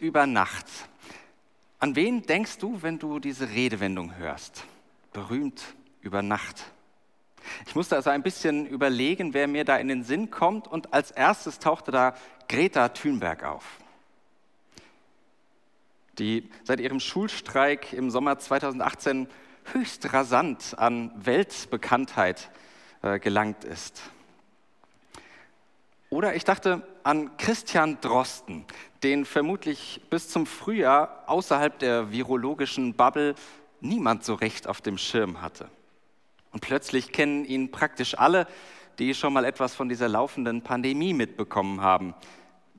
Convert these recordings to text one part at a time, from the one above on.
Über Nacht. An wen denkst du, wenn du diese Redewendung hörst? Berühmt über Nacht. Ich musste also ein bisschen überlegen, wer mir da in den Sinn kommt und als erstes tauchte da Greta Thunberg auf, die seit ihrem Schulstreik im Sommer 2018 höchst rasant an Weltbekanntheit äh, gelangt ist. Oder ich dachte an Christian Drosten, den vermutlich bis zum Frühjahr außerhalb der virologischen Bubble niemand so recht auf dem Schirm hatte. Und plötzlich kennen ihn praktisch alle, die schon mal etwas von dieser laufenden Pandemie mitbekommen haben.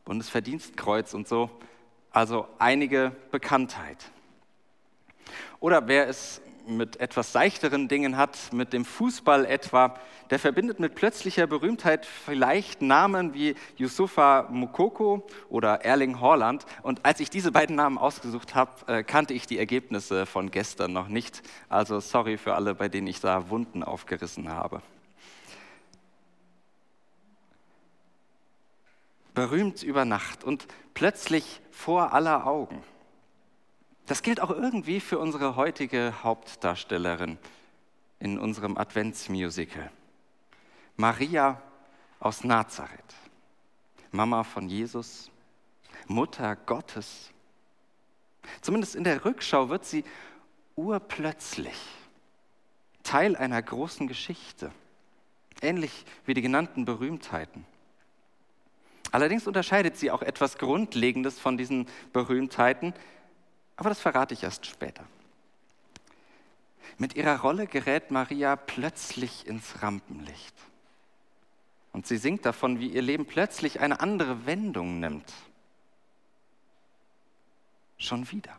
Bundesverdienstkreuz und so. Also einige Bekanntheit. Oder wer es mit etwas seichteren Dingen hat, mit dem Fußball etwa, der verbindet mit plötzlicher Berühmtheit vielleicht Namen wie Yusufa Mukoko oder Erling Haaland. Und als ich diese beiden Namen ausgesucht habe, äh, kannte ich die Ergebnisse von gestern noch nicht. Also sorry für alle, bei denen ich da Wunden aufgerissen habe. Berühmt über Nacht und plötzlich vor aller Augen. Das gilt auch irgendwie für unsere heutige Hauptdarstellerin in unserem Adventsmusical. Maria aus Nazareth, Mama von Jesus, Mutter Gottes. Zumindest in der Rückschau wird sie urplötzlich Teil einer großen Geschichte, ähnlich wie die genannten Berühmtheiten. Allerdings unterscheidet sie auch etwas Grundlegendes von diesen Berühmtheiten, aber das verrate ich erst später. Mit ihrer Rolle gerät Maria plötzlich ins Rampenlicht. Und sie singt davon, wie ihr Leben plötzlich eine andere Wendung nimmt. Schon wieder.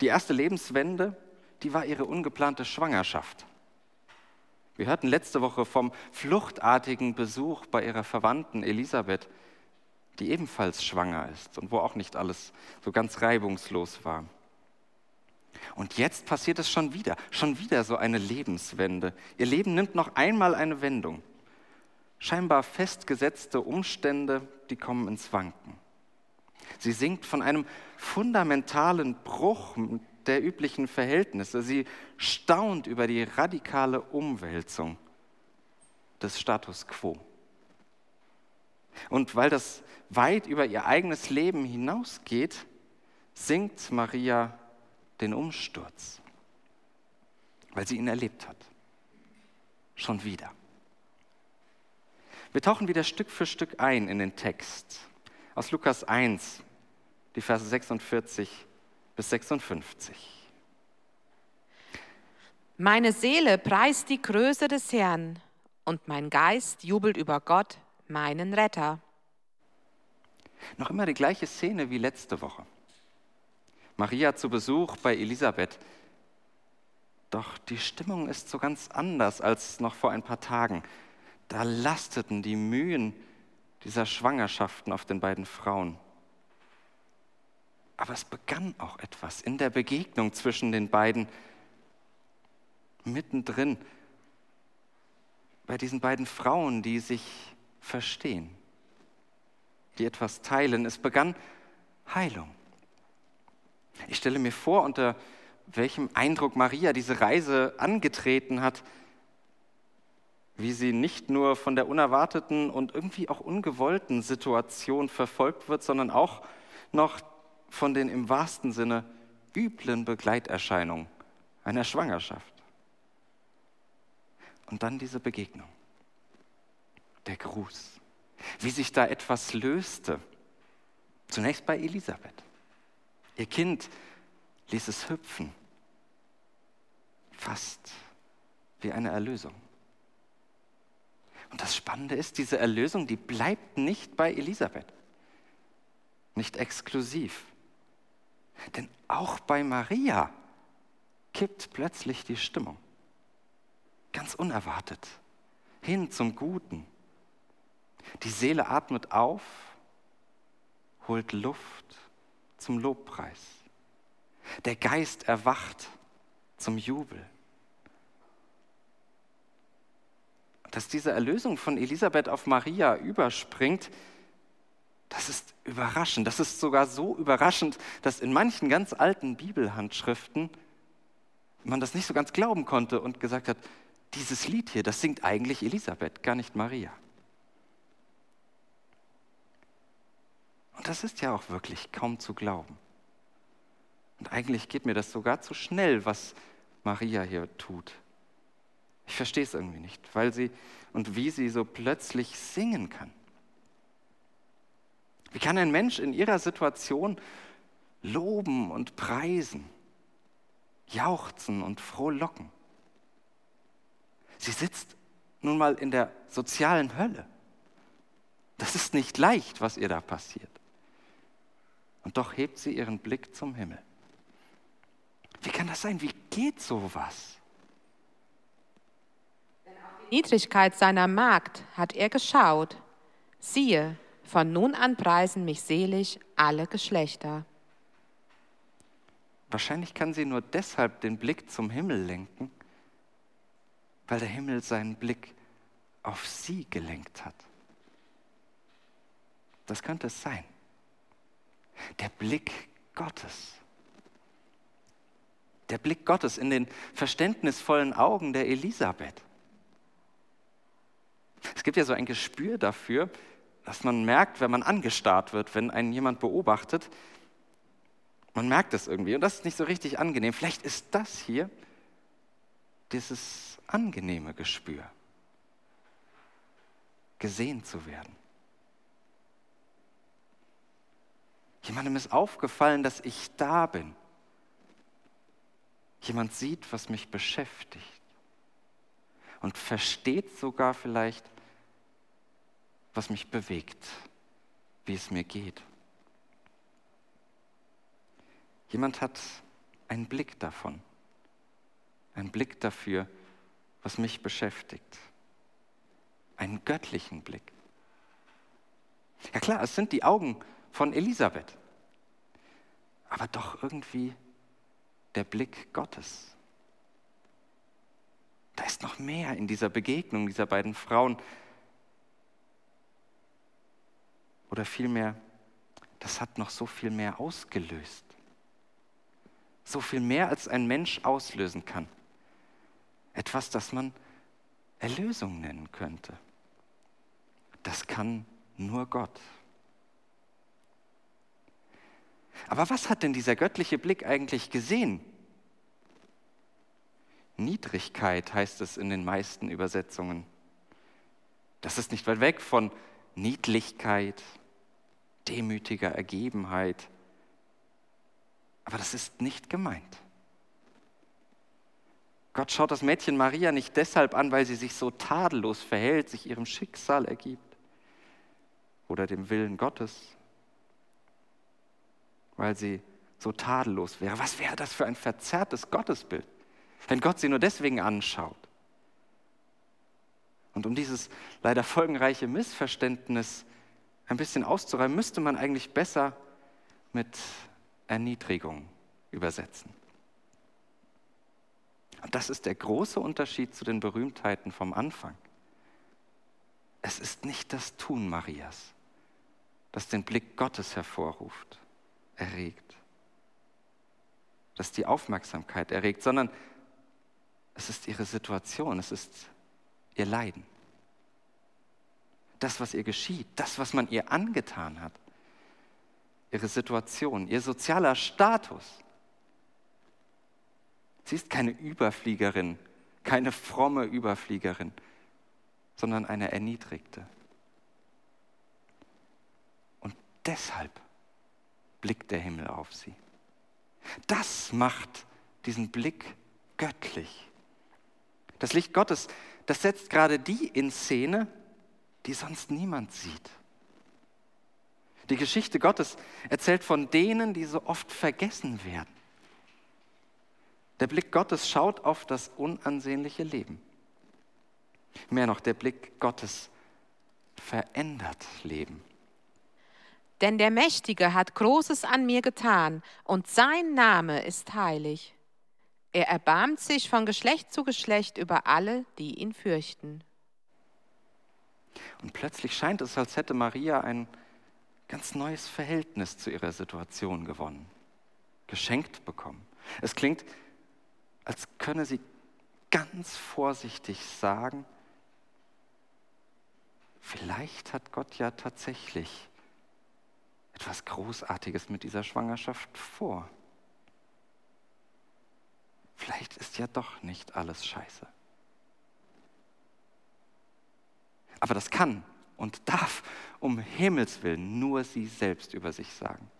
Die erste Lebenswende, die war ihre ungeplante Schwangerschaft. Wir hörten letzte Woche vom fluchtartigen Besuch bei ihrer Verwandten Elisabeth, die ebenfalls schwanger ist und wo auch nicht alles so ganz reibungslos war. Und jetzt passiert es schon wieder, schon wieder so eine Lebenswende. Ihr Leben nimmt noch einmal eine Wendung. Scheinbar festgesetzte Umstände, die kommen ins Wanken. Sie singt von einem fundamentalen Bruch der üblichen Verhältnisse. Sie staunt über die radikale Umwälzung des Status quo. Und weil das weit über ihr eigenes Leben hinausgeht, singt Maria den Umsturz, weil sie ihn erlebt hat. Schon wieder. Wir tauchen wieder Stück für Stück ein in den Text aus Lukas 1, die Verse 46 bis 56. Meine Seele preist die Größe des Herrn und mein Geist jubelt über Gott, meinen Retter. Noch immer die gleiche Szene wie letzte Woche. Maria zu Besuch bei Elisabeth. Doch die Stimmung ist so ganz anders als noch vor ein paar Tagen. Da lasteten die Mühen dieser Schwangerschaften auf den beiden Frauen. Aber es begann auch etwas in der Begegnung zwischen den beiden, mittendrin, bei diesen beiden Frauen, die sich verstehen die etwas teilen. Es begann Heilung. Ich stelle mir vor, unter welchem Eindruck Maria diese Reise angetreten hat, wie sie nicht nur von der unerwarteten und irgendwie auch ungewollten Situation verfolgt wird, sondern auch noch von den im wahrsten Sinne üblen Begleiterscheinungen einer Schwangerschaft. Und dann diese Begegnung, der Gruß wie sich da etwas löste. Zunächst bei Elisabeth. Ihr Kind ließ es hüpfen, fast wie eine Erlösung. Und das Spannende ist, diese Erlösung, die bleibt nicht bei Elisabeth, nicht exklusiv. Denn auch bei Maria kippt plötzlich die Stimmung. Ganz unerwartet. Hin zum Guten. Die Seele atmet auf, holt Luft zum Lobpreis. Der Geist erwacht zum Jubel. Dass diese Erlösung von Elisabeth auf Maria überspringt, das ist überraschend. Das ist sogar so überraschend, dass in manchen ganz alten Bibelhandschriften man das nicht so ganz glauben konnte und gesagt hat, dieses Lied hier, das singt eigentlich Elisabeth, gar nicht Maria. Und das ist ja auch wirklich kaum zu glauben. Und eigentlich geht mir das sogar zu schnell, was Maria hier tut. Ich verstehe es irgendwie nicht, weil sie und wie sie so plötzlich singen kann. Wie kann ein Mensch in ihrer Situation loben und preisen, jauchzen und frohlocken? Sie sitzt nun mal in der sozialen Hölle. Das ist nicht leicht, was ihr da passiert. Und doch hebt sie ihren Blick zum Himmel. Wie kann das sein? Wie geht sowas? Die Niedrigkeit seiner Magd hat er geschaut. Siehe, von nun an preisen mich selig alle Geschlechter. Wahrscheinlich kann sie nur deshalb den Blick zum Himmel lenken, weil der Himmel seinen Blick auf sie gelenkt hat. Das könnte es sein. Der Blick Gottes. Der Blick Gottes in den verständnisvollen Augen der Elisabeth. Es gibt ja so ein Gespür dafür, dass man merkt, wenn man angestarrt wird, wenn einen jemand beobachtet. Man merkt es irgendwie und das ist nicht so richtig angenehm. Vielleicht ist das hier dieses angenehme Gespür, gesehen zu werden. Jemandem ist aufgefallen, dass ich da bin. Jemand sieht, was mich beschäftigt und versteht sogar vielleicht, was mich bewegt, wie es mir geht. Jemand hat einen Blick davon, einen Blick dafür, was mich beschäftigt, einen göttlichen Blick. Ja klar, es sind die Augen von Elisabeth, aber doch irgendwie der Blick Gottes. Da ist noch mehr in dieser Begegnung dieser beiden Frauen, Oder vielmehr, das hat noch so viel mehr ausgelöst. So viel mehr, als ein Mensch auslösen kann. Etwas, das man Erlösung nennen könnte. Das kann nur Gott. Aber was hat denn dieser göttliche Blick eigentlich gesehen? Niedrigkeit heißt es in den meisten Übersetzungen. Das ist nicht weit weg von Niedlichkeit, demütiger Ergebenheit. Aber das ist nicht gemeint. Gott schaut das Mädchen Maria nicht deshalb an, weil sie sich so tadellos verhält, sich ihrem Schicksal ergibt oder dem Willen Gottes, weil sie so tadellos wäre. Was wäre das für ein verzerrtes Gottesbild, wenn Gott sie nur deswegen anschaut? Und um dieses leider folgenreiche Missverständnis ein bisschen auszureiben, müsste man eigentlich besser mit Erniedrigung übersetzen. Und das ist der große Unterschied zu den Berühmtheiten vom Anfang. Es ist nicht das Tun Marias, das den Blick Gottes hervorruft, erregt, das die Aufmerksamkeit erregt, sondern es ist ihre Situation, es ist ihr Leiden das, was ihr geschieht, das, was man ihr angetan hat, ihre Situation, ihr sozialer Status. Sie ist keine Überfliegerin, keine fromme Überfliegerin, sondern eine Erniedrigte. Und deshalb blickt der Himmel auf sie. Das macht diesen Blick göttlich. Das Licht Gottes, das setzt gerade die in Szene, die sonst niemand sieht. Die Geschichte Gottes erzählt von denen, die so oft vergessen werden. Der Blick Gottes schaut auf das unansehnliche Leben. Mehr noch, der Blick Gottes verändert Leben. Denn der Mächtige hat Großes an mir getan, und sein Name ist heilig. Er erbarmt sich von Geschlecht zu Geschlecht über alle, die ihn fürchten. Und plötzlich scheint es, als hätte Maria ein ganz neues Verhältnis zu ihrer Situation gewonnen, geschenkt bekommen. Es klingt, als könne sie ganz vorsichtig sagen, vielleicht hat Gott ja tatsächlich etwas Großartiges mit dieser Schwangerschaft vor. Vielleicht ist ja doch nicht alles scheiße. Aber das kann und darf um Himmels willen nur sie selbst über sich sagen.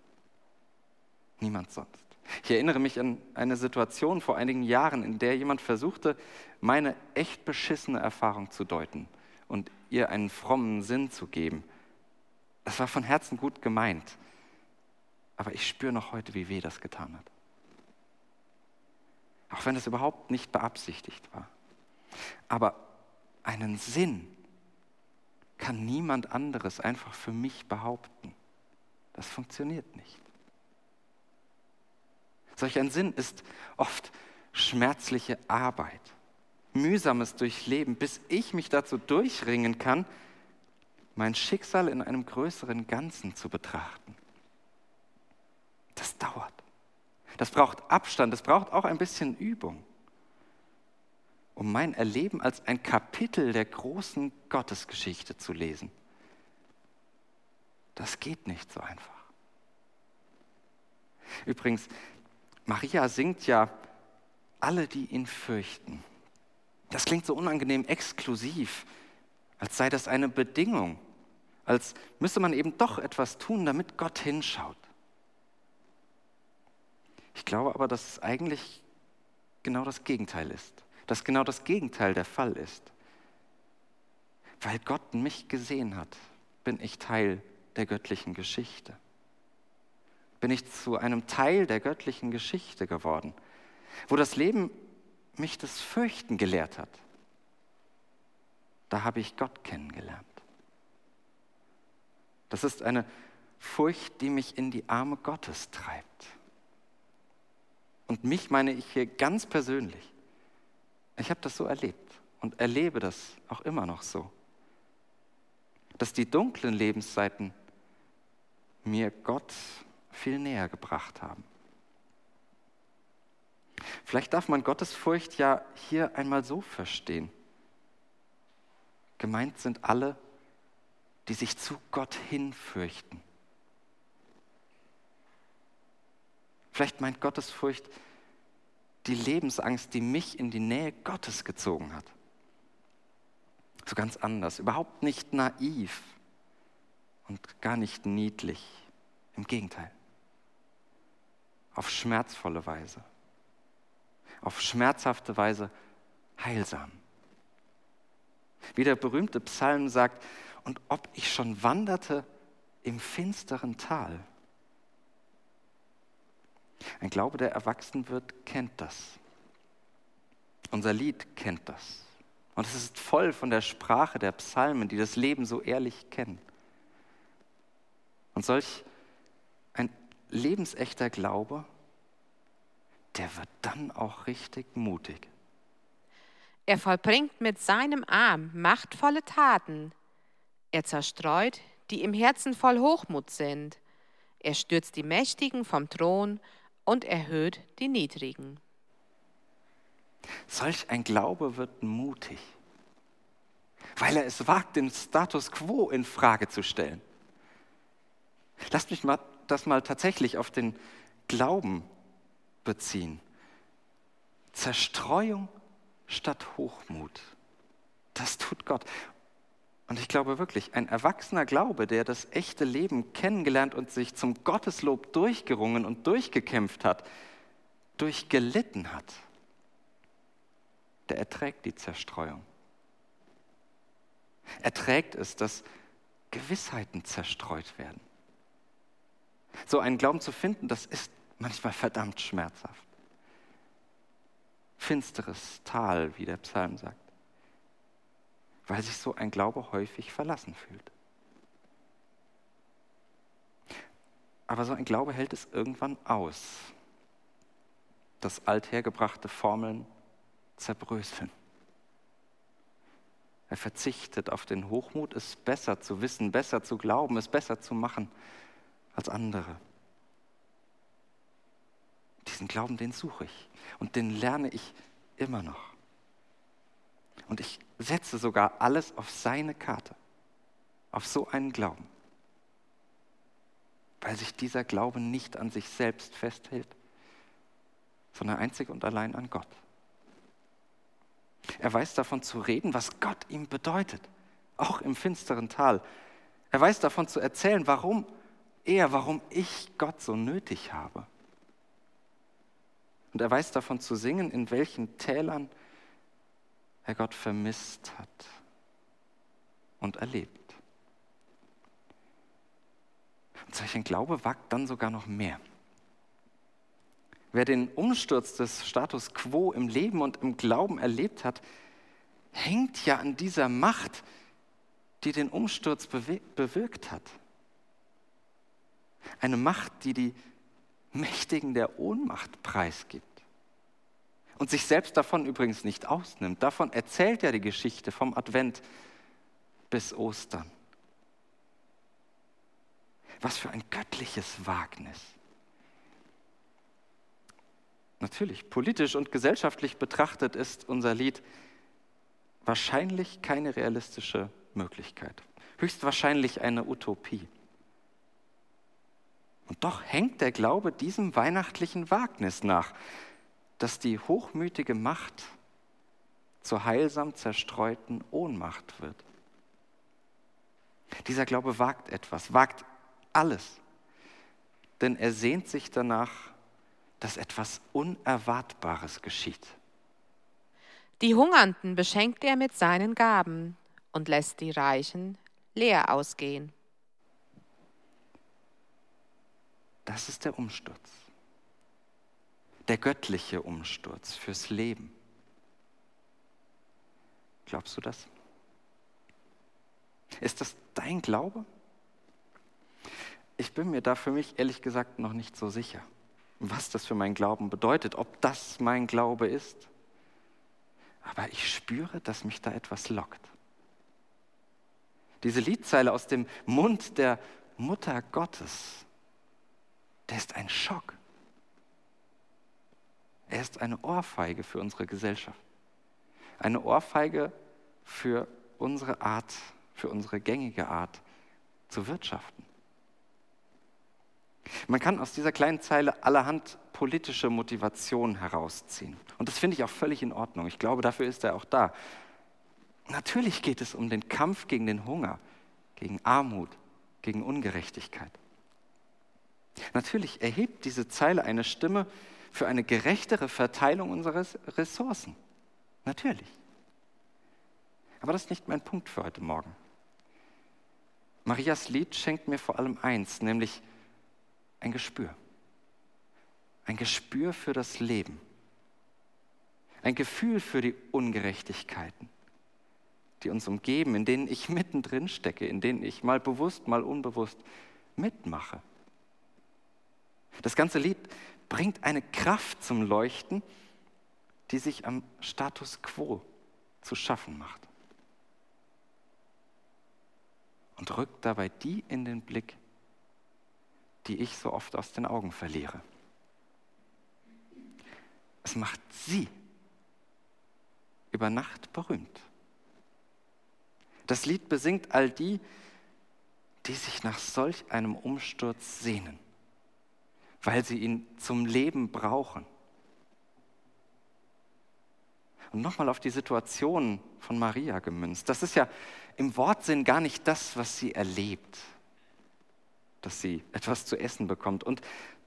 Niemand sonst. Ich erinnere mich an eine Situation vor einigen Jahren, in der jemand versuchte, meine echt beschissene Erfahrung zu deuten und ihr einen frommen Sinn zu geben. Das war von Herzen gut gemeint, aber ich spüre noch heute, wie weh das getan hat. Auch wenn es überhaupt nicht beabsichtigt war. Aber einen Sinn kann niemand anderes einfach für mich behaupten. Das funktioniert nicht. Solch ein Sinn ist oft schmerzliche Arbeit, mühsames Durchleben, bis ich mich dazu durchringen kann, mein Schicksal in einem größeren Ganzen zu betrachten. Das dauert. Das braucht Abstand, das braucht auch ein bisschen Übung, um mein Erleben als ein Kapitel der großen Gottesgeschichte zu lesen. Das geht nicht so einfach. Übrigens, Maria singt ja alle, die ihn fürchten. Das klingt so unangenehm exklusiv, als sei das eine Bedingung, als müsste man eben doch etwas tun, damit Gott hinschaut. Ich glaube aber, dass es eigentlich genau das Gegenteil ist, dass genau das Gegenteil der Fall ist. Weil Gott mich gesehen hat, bin ich Teil der göttlichen Geschichte bin ich zu einem Teil der göttlichen Geschichte geworden, wo das Leben mich das Fürchten gelehrt hat. Da habe ich Gott kennengelernt. Das ist eine Furcht, die mich in die Arme Gottes treibt. Und mich meine ich hier ganz persönlich. Ich habe das so erlebt und erlebe das auch immer noch so, dass die dunklen Lebensseiten mir Gott viel näher gebracht haben. Vielleicht darf man Gottesfurcht ja hier einmal so verstehen. Gemeint sind alle, die sich zu Gott hin fürchten. Vielleicht meint Gottesfurcht die Lebensangst, die mich in die Nähe Gottes gezogen hat. So ganz anders, überhaupt nicht naiv und gar nicht niedlich. Im Gegenteil auf schmerzvolle Weise, auf schmerzhafte Weise heilsam. Wie der berühmte Psalm sagt, und ob ich schon wanderte im finsteren Tal. Ein Glaube, der erwachsen wird, kennt das. Unser Lied kennt das. Und es ist voll von der Sprache der Psalmen, die das Leben so ehrlich kennen. Und solch lebensechter Glaube, der wird dann auch richtig mutig. Er vollbringt mit seinem Arm machtvolle Taten. Er zerstreut, die im Herzen voll Hochmut sind. Er stürzt die Mächtigen vom Thron und erhöht die Niedrigen. Solch ein Glaube wird mutig, weil er es wagt, den Status quo in Frage zu stellen. Lasst mich mal das mal tatsächlich auf den Glauben beziehen. Zerstreuung statt Hochmut. Das tut Gott. Und ich glaube wirklich, ein erwachsener Glaube, der das echte Leben kennengelernt und sich zum Gotteslob durchgerungen und durchgekämpft hat, durchgelitten hat, der erträgt die Zerstreuung. Erträgt es, dass Gewissheiten zerstreut werden. So einen Glauben zu finden, das ist manchmal verdammt schmerzhaft. Finsteres Tal, wie der Psalm sagt, weil sich so ein Glaube häufig verlassen fühlt. Aber so ein Glaube hält es irgendwann aus, dass althergebrachte Formeln zerbröseln. Er verzichtet auf den Hochmut, es besser zu wissen, besser zu glauben, es besser zu machen als andere. Diesen Glauben, den suche ich und den lerne ich immer noch. Und ich setze sogar alles auf seine Karte, auf so einen Glauben, weil sich dieser Glaube nicht an sich selbst festhält, sondern einzig und allein an Gott. Er weiß davon zu reden, was Gott ihm bedeutet, auch im finsteren Tal. Er weiß davon zu erzählen, warum er, warum ich Gott so nötig habe. Und er weiß davon zu singen, in welchen Tälern er Gott vermisst hat und erlebt. Und solch ein Glaube wagt dann sogar noch mehr. Wer den Umsturz des Status quo im Leben und im Glauben erlebt hat, hängt ja an dieser Macht, die den Umsturz bewirkt hat. Eine Macht, die die Mächtigen der Ohnmacht preisgibt. Und sich selbst davon übrigens nicht ausnimmt. Davon erzählt ja die Geschichte vom Advent bis Ostern. Was für ein göttliches Wagnis. Natürlich, politisch und gesellschaftlich betrachtet ist unser Lied wahrscheinlich keine realistische Möglichkeit. Höchstwahrscheinlich eine Utopie. Und doch hängt der Glaube diesem weihnachtlichen Wagnis nach, dass die hochmütige Macht zur heilsam zerstreuten Ohnmacht wird. Dieser Glaube wagt etwas, wagt alles, denn er sehnt sich danach, dass etwas Unerwartbares geschieht. Die Hungernden beschenkt er mit seinen Gaben und lässt die Reichen leer ausgehen. Das ist der Umsturz. Der göttliche Umsturz fürs Leben. Glaubst du das? Ist das dein Glaube? Ich bin mir da für mich ehrlich gesagt noch nicht so sicher was das für mein Glauben bedeutet, ob das mein Glaube ist. Aber ich spüre, dass mich da etwas lockt. Diese Liedzeile aus dem Mund der Mutter Gottes, der ist ein Schock. Er ist eine Ohrfeige für unsere Gesellschaft. Eine Ohrfeige für unsere Art, für unsere gängige Art zu wirtschaften. Man kann aus dieser kleinen Zeile allerhand politische Motivation herausziehen. Und das finde ich auch völlig in Ordnung. Ich glaube, dafür ist er auch da. Natürlich geht es um den Kampf gegen den Hunger, gegen Armut, gegen Ungerechtigkeit. Natürlich erhebt diese Zeile eine Stimme für eine gerechtere Verteilung unserer Ressourcen. Natürlich. Aber das ist nicht mein Punkt für heute Morgen. Marias Lied schenkt mir vor allem eins, nämlich ein Gespür. Ein Gespür für das Leben. Ein Gefühl für die Ungerechtigkeiten, die uns umgeben, in denen ich mittendrin stecke, in denen ich mal bewusst, mal unbewusst mitmache. Das ganze Lied bringt eine Kraft zum Leuchten, die sich am Status quo zu schaffen macht. Und rückt dabei die in den Blick, die ich so oft aus den Augen verliere. Es macht sie über Nacht berühmt. Das Lied besingt all die, die sich nach solch einem Umsturz sehnen, weil sie ihn zum Leben brauchen. Und nochmal auf die Situation von Maria gemünzt. Das ist ja im Wortsinn gar nicht das, was sie erlebt dass sie etwas zu essen bekommt. Und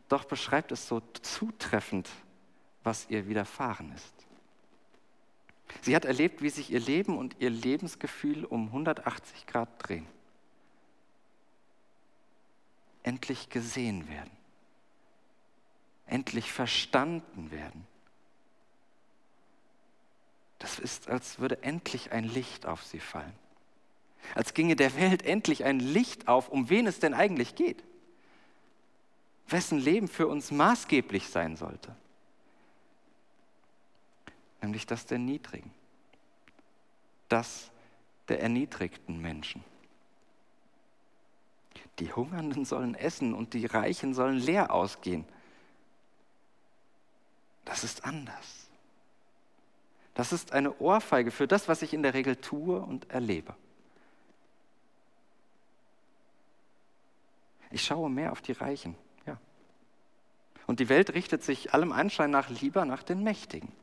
doch beschreibt es so zutreffend, was ihr widerfahren ist. Sie hat erlebt, wie sich ihr Leben und ihr Lebensgefühl um 180 Grad drehen. Endlich gesehen werden. Endlich verstanden werden. Das ist, als würde endlich ein Licht auf sie fallen. Als ginge der Welt endlich ein Licht auf, um wen es denn eigentlich geht. Wessen Leben für uns maßgeblich sein sollte nämlich das der Niedrigen, das der erniedrigten Menschen. Die Hungernden sollen essen und die Reichen sollen leer ausgehen. Das ist anders. Das ist eine Ohrfeige für das, was ich in der Regel tue und erlebe. Ich schaue mehr auf die Reichen, ja. Und die Welt richtet sich allem Anschein nach lieber nach den Mächtigen.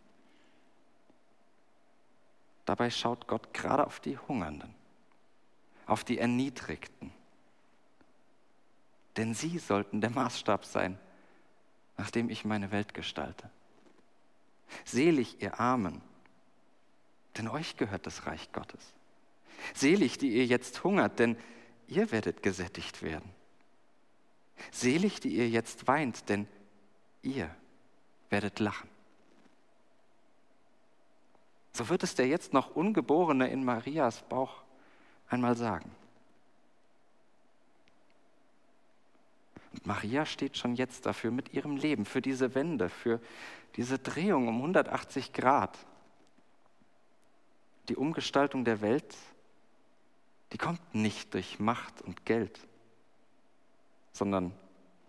Dabei schaut Gott gerade auf die Hungernden, auf die Erniedrigten. Denn sie sollten der Maßstab sein, nach dem ich meine Welt gestalte. Selig ihr Armen, denn euch gehört das Reich Gottes. Selig, die ihr jetzt hungert, denn ihr werdet gesättigt werden. Selig, die ihr jetzt weint, denn ihr werdet lachen. So wird es der jetzt noch Ungeborene in Marias Bauch einmal sagen. Maria steht schon jetzt dafür mit ihrem Leben, für diese Wende, für diese Drehung um 180 Grad. Die Umgestaltung der Welt, die kommt nicht durch Macht und Geld, sondern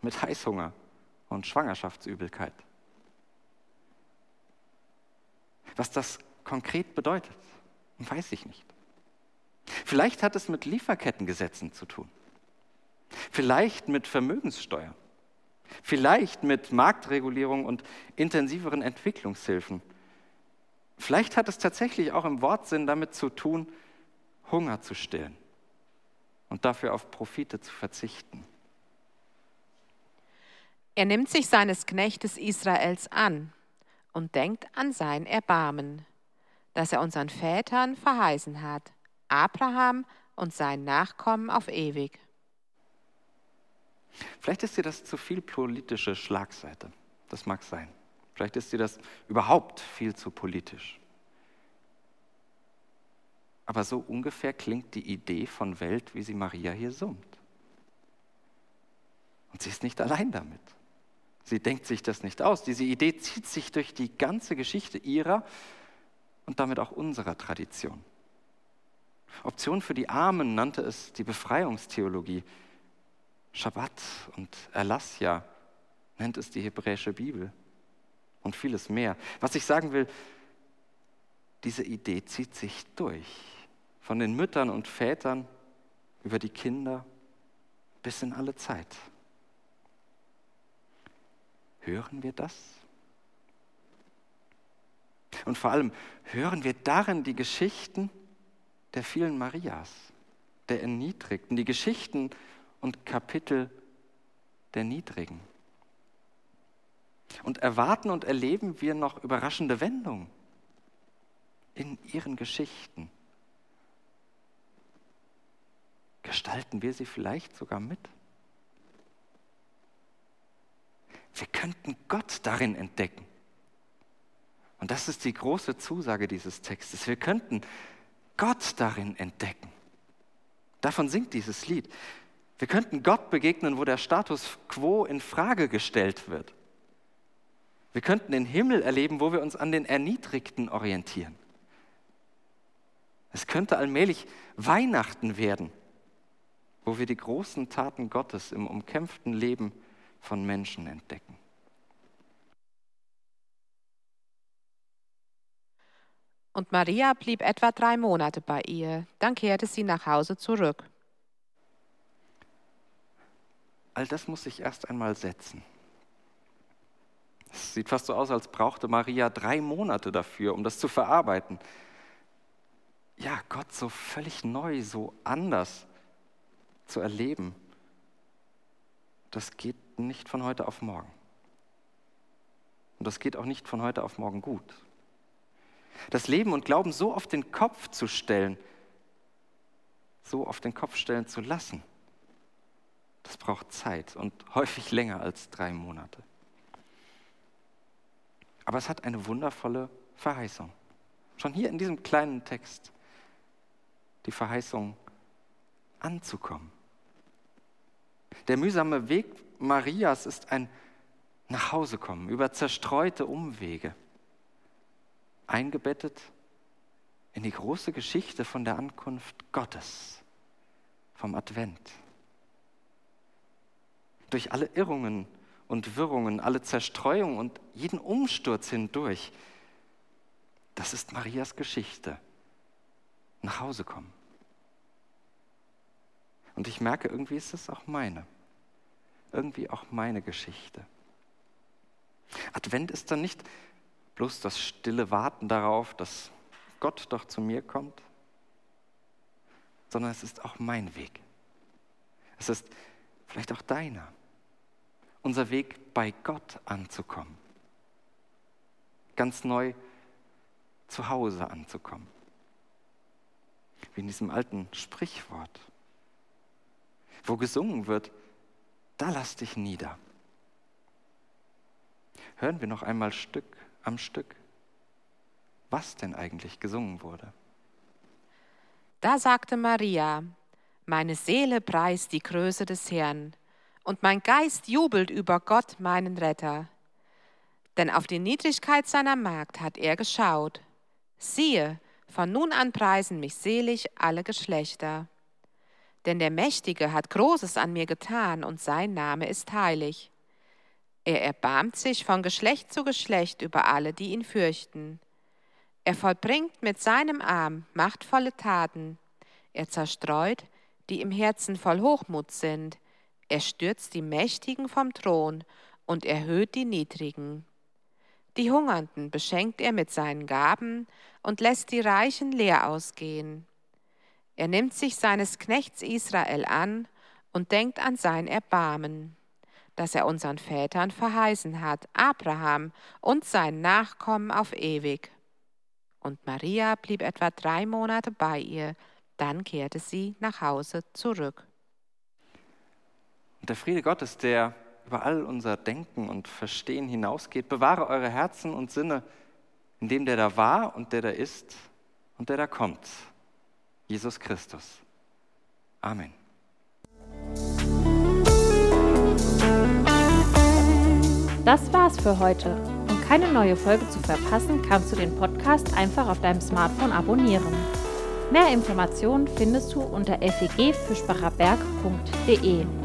mit Heißhunger und Schwangerschaftsübelkeit. Was das konkret bedeutet, weiß ich nicht. Vielleicht hat es mit Lieferkettengesetzen zu tun. Vielleicht mit Vermögenssteuer. Vielleicht mit Marktregulierung und intensiveren Entwicklungshilfen. Vielleicht hat es tatsächlich auch im Wortsinn damit zu tun, Hunger zu stillen und dafür auf Profite zu verzichten. Er nimmt sich seines Knechtes Israels an und denkt an sein Erbarmen das er unseren Vätern verheißen hat, Abraham und seinen Nachkommen auf ewig. Vielleicht ist dir das zu viel politische Schlagseite. Das mag sein. Vielleicht ist dir das überhaupt viel zu politisch. Aber so ungefähr klingt die Idee von Welt, wie sie Maria hier summt. Und sie ist nicht allein damit. Sie denkt sich das nicht aus. Diese Idee zieht sich durch die ganze Geschichte ihrer und damit auch unserer Tradition. Option für die Armen nannte es die Befreiungstheologie. Schabbat und Erlassja nennt es die hebräische Bibel und vieles mehr. Was ich sagen will, diese Idee zieht sich durch, von den Müttern und Vätern über die Kinder bis in alle Zeit. Hören wir das? Und vor allem hören wir darin die Geschichten der vielen Marias, der Erniedrigten, die Geschichten und Kapitel der Niedrigen. Und erwarten und erleben wir noch überraschende Wendungen in ihren Geschichten. Gestalten wir sie vielleicht sogar mit? Wir könnten Gott darin entdecken. Und das ist die große Zusage dieses Textes. Wir könnten Gott darin entdecken. Davon singt dieses Lied. Wir könnten Gott begegnen, wo der Status quo in Frage gestellt wird. Wir könnten den Himmel erleben, wo wir uns an den Erniedrigten orientieren. Es könnte allmählich Weihnachten werden, wo wir die großen Taten Gottes im umkämpften Leben von Menschen entdecken. Und Maria blieb etwa drei Monate bei ihr. Dann kehrte sie nach Hause zurück. All das muss sich erst einmal setzen. Es sieht fast so aus, als brauchte Maria drei Monate dafür, um das zu verarbeiten. Ja, Gott so völlig neu, so anders zu erleben, das geht nicht von heute auf morgen. Und das geht auch nicht von heute auf morgen gut. Das Leben und Glauben so auf den Kopf zu stellen, so auf den Kopf stellen zu lassen, das braucht Zeit und häufig länger als drei Monate. Aber es hat eine wundervolle Verheißung. Schon hier in diesem kleinen Text. Die Verheißung anzukommen. Der mühsame Weg Marias ist ein Nachhausekommen über zerstreute Umwege, eingebettet in die große Geschichte von der Ankunft Gottes, vom Advent. Durch alle Irrungen und Wirrungen, alle Zerstreuung und jeden Umsturz hindurch. Das ist Marias Geschichte. Nach Hause kommen. Und ich merke, irgendwie ist es auch meine. Irgendwie auch meine Geschichte. Advent ist dann nicht bloß das stille Warten darauf, dass Gott doch zu mir kommt, sondern es ist auch mein Weg. Es ist vielleicht auch deiner unser Weg bei Gott anzukommen. Ganz neu zu Hause anzukommen. Wie in diesem alten Sprichwort, wo gesungen wird, da lass dich nieder. Hören wir noch einmal Stück am Stück, was denn eigentlich gesungen wurde. Da sagte Maria, meine Seele preist die Größe des Herrn und mein Geist jubelt über Gott, meinen Retter. Denn auf die Niedrigkeit seiner Magd hat er geschaut. Siehe, von nun an preisen mich selig alle Geschlechter. Denn der Mächtige hat Großes an mir getan und sein Name ist heilig. Er erbarmt sich von Geschlecht zu Geschlecht über alle, die ihn fürchten. Er vollbringt mit seinem Arm machtvolle Taten. Er zerstreut, die im Herzen voll Hochmut sind. Er stürzt die Mächtigen vom Thron und erhöht die Niedrigen. Die Hungernden beschenkt er mit seinen Gaben und lässt die Reichen leer ausgehen. Er nimmt sich seines Knechts Israel an und denkt an sein Erbarmen, das er unseren Vätern verheißen hat, Abraham und sein Nachkommen auf ewig. Und Maria blieb etwa drei Monate bei ihr, dann kehrte sie nach Hause zurück. Und der Friede Gottes, der über all unser Denken und Verstehen hinausgeht, bewahre eure Herzen und Sinne in dem, der da war und der da ist und der da kommt. Jesus Christus. Amen. Das war's für heute. Um keine neue Folge zu verpassen, kannst du den Podcast einfach auf deinem Smartphone abonnieren. Mehr Informationen findest du unter fegfischbacherberg.de.